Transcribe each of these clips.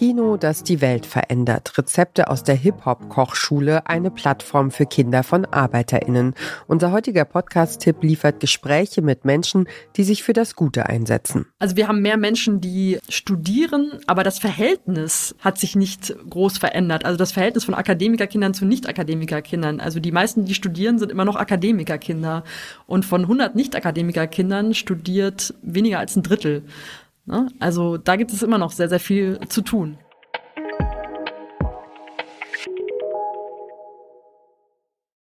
Kino, das die Welt verändert. Rezepte aus der Hip-Hop-Kochschule, eine Plattform für Kinder von ArbeiterInnen. Unser heutiger Podcast-Tipp liefert Gespräche mit Menschen, die sich für das Gute einsetzen. Also wir haben mehr Menschen, die studieren, aber das Verhältnis hat sich nicht groß verändert. Also das Verhältnis von Akademikerkindern zu Nicht-Akademikerkindern. Also die meisten, die studieren, sind immer noch Akademikerkinder. Und von 100 Nicht-Akademikerkindern studiert weniger als ein Drittel. Ne? Also da gibt es immer noch sehr, sehr viel zu tun.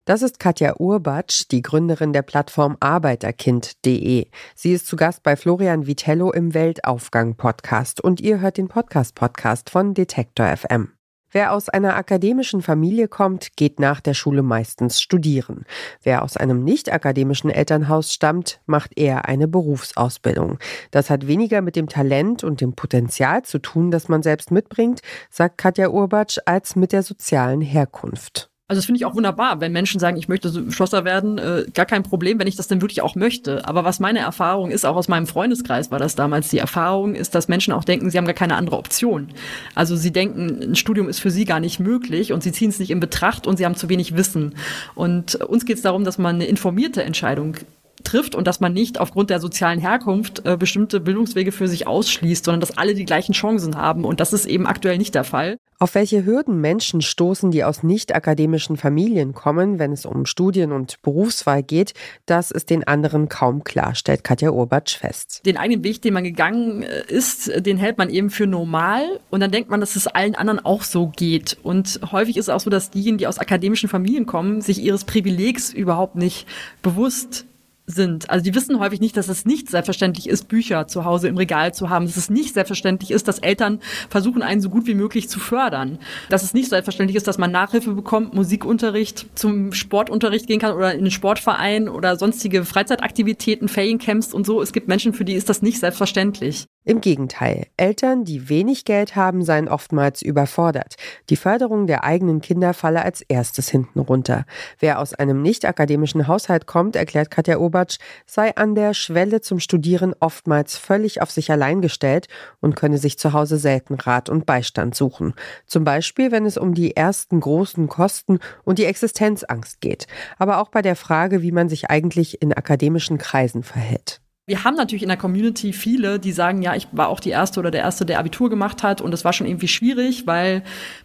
Das ist Katja Urbatsch, die Gründerin der Plattform Arbeiterkind.de. Sie ist zu Gast bei Florian Vitello im Weltaufgang-Podcast und ihr hört den Podcast-Podcast von Detektor FM. Wer aus einer akademischen Familie kommt, geht nach der Schule meistens studieren. Wer aus einem nicht akademischen Elternhaus stammt, macht eher eine Berufsausbildung. Das hat weniger mit dem Talent und dem Potenzial zu tun, das man selbst mitbringt, sagt Katja Urbatsch, als mit der sozialen Herkunft. Also das finde ich auch wunderbar, wenn Menschen sagen, ich möchte Schlosser werden, äh, gar kein Problem, wenn ich das denn wirklich auch möchte. Aber was meine Erfahrung ist, auch aus meinem Freundeskreis war das damals, die Erfahrung ist, dass Menschen auch denken, sie haben gar keine andere Option. Also sie denken, ein Studium ist für sie gar nicht möglich und sie ziehen es nicht in Betracht und sie haben zu wenig Wissen. Und uns geht es darum, dass man eine informierte Entscheidung trifft und dass man nicht aufgrund der sozialen Herkunft äh, bestimmte Bildungswege für sich ausschließt, sondern dass alle die gleichen Chancen haben. Und das ist eben aktuell nicht der Fall. Auf welche Hürden Menschen stoßen, die aus nicht akademischen Familien kommen, wenn es um Studien und Berufswahl geht, das ist den anderen kaum klar, stellt Katja Urbatsch fest. Den eigenen Weg, den man gegangen äh, ist, den hält man eben für normal und dann denkt man, dass es allen anderen auch so geht. Und häufig ist es auch so, dass diejenigen, die aus akademischen Familien kommen, sich ihres Privilegs überhaupt nicht bewusst sind. Also die wissen häufig nicht, dass es nicht selbstverständlich ist, Bücher zu Hause im Regal zu haben, dass es nicht selbstverständlich ist, dass Eltern versuchen, einen so gut wie möglich zu fördern, dass es nicht selbstverständlich ist, dass man Nachhilfe bekommt, Musikunterricht, zum Sportunterricht gehen kann oder in den Sportverein oder sonstige Freizeitaktivitäten, Feriencamps und so. Es gibt Menschen, für die ist das nicht selbstverständlich. Im Gegenteil, Eltern, die wenig Geld haben, seien oftmals überfordert. Die Förderung der eigenen Kinder falle als erstes hinten runter. Wer aus einem nicht akademischen Haushalt kommt, erklärt Katja Obatsch, sei an der Schwelle zum Studieren oftmals völlig auf sich allein gestellt und könne sich zu Hause selten Rat und Beistand suchen. Zum Beispiel, wenn es um die ersten großen Kosten und die Existenzangst geht. Aber auch bei der Frage, wie man sich eigentlich in akademischen Kreisen verhält. Wir haben natürlich in der Community viele, die sagen, ja, ich war auch die Erste oder der Erste, der Abitur gemacht hat und es war schon irgendwie schwierig, weil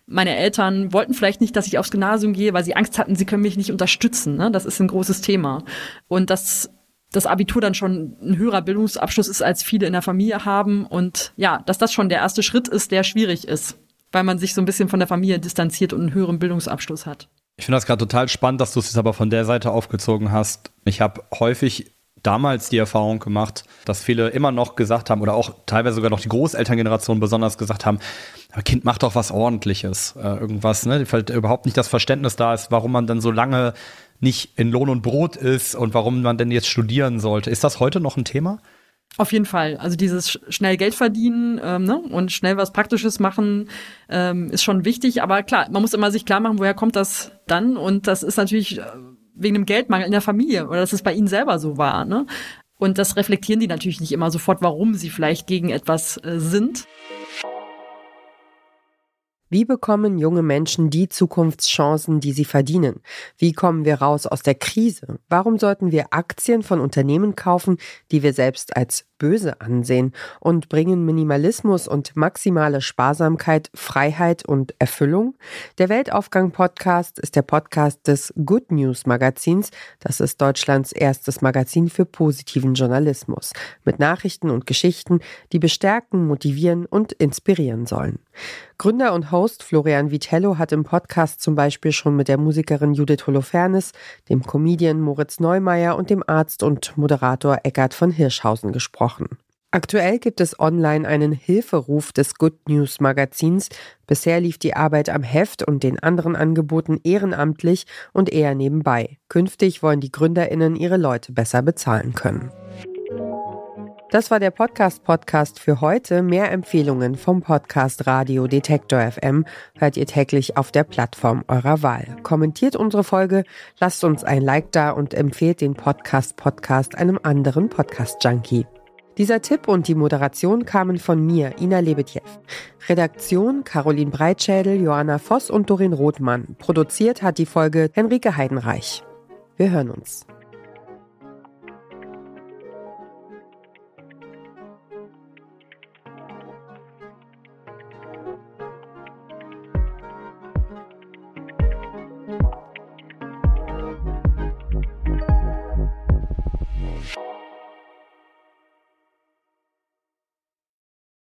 meine Eltern wollten vielleicht nicht, dass ich aufs Gymnasium gehe, weil sie Angst hatten, sie können mich nicht unterstützen. Ne? Das ist ein großes Thema. Und dass das Abitur dann schon ein höherer Bildungsabschluss ist, als viele in der Familie haben und ja, dass das schon der erste Schritt ist, der schwierig ist, weil man sich so ein bisschen von der Familie distanziert und einen höheren Bildungsabschluss hat. Ich finde das gerade total spannend, dass du es jetzt aber von der Seite aufgezogen hast. Ich habe häufig damals die Erfahrung gemacht, dass viele immer noch gesagt haben oder auch teilweise sogar noch die Großelterngeneration besonders gesagt haben, Kind macht doch was ordentliches, äh, irgendwas, ne, überhaupt nicht das Verständnis da ist, warum man dann so lange nicht in Lohn und Brot ist und warum man denn jetzt studieren sollte. Ist das heute noch ein Thema? Auf jeden Fall. Also dieses schnell Geld verdienen ähm, ne? und schnell was Praktisches machen ähm, ist schon wichtig. Aber klar, man muss immer sich klar machen, woher kommt das dann? Und das ist natürlich äh, wegen dem Geldmangel in der Familie oder dass es bei ihnen selber so war. Ne? Und das reflektieren die natürlich nicht immer sofort, warum sie vielleicht gegen etwas äh, sind. Wie bekommen junge Menschen die Zukunftschancen, die sie verdienen? Wie kommen wir raus aus der Krise? Warum sollten wir Aktien von Unternehmen kaufen, die wir selbst als böse ansehen und bringen Minimalismus und maximale Sparsamkeit, Freiheit und Erfüllung? Der Weltaufgang Podcast ist der Podcast des Good News Magazins. Das ist Deutschlands erstes Magazin für positiven Journalismus mit Nachrichten und Geschichten, die bestärken, motivieren und inspirieren sollen. Gründer und Host Florian Vitello hat im Podcast zum Beispiel schon mit der Musikerin Judith Holofernes, dem Comedian Moritz Neumeier und dem Arzt und Moderator Eckart von Hirschhausen gesprochen gesprochen. Aktuell gibt es online einen Hilferuf des Good News Magazins. Bisher lief die Arbeit am Heft und den anderen Angeboten ehrenamtlich und eher nebenbei. Künftig wollen die Gründerinnen ihre Leute besser bezahlen können. Das war der Podcast Podcast für heute. Mehr Empfehlungen vom Podcast Radio Detektor FM hört ihr täglich auf der Plattform eurer Wahl. Kommentiert unsere Folge, lasst uns ein Like da und empfehlt den Podcast Podcast einem anderen Podcast Junkie. Dieser Tipp und die Moderation kamen von mir, Ina Lebetjew. Redaktion Caroline Breitschädel, Johanna Voss und Dorin Rothmann. Produziert hat die Folge Henrike Heidenreich. Wir hören uns.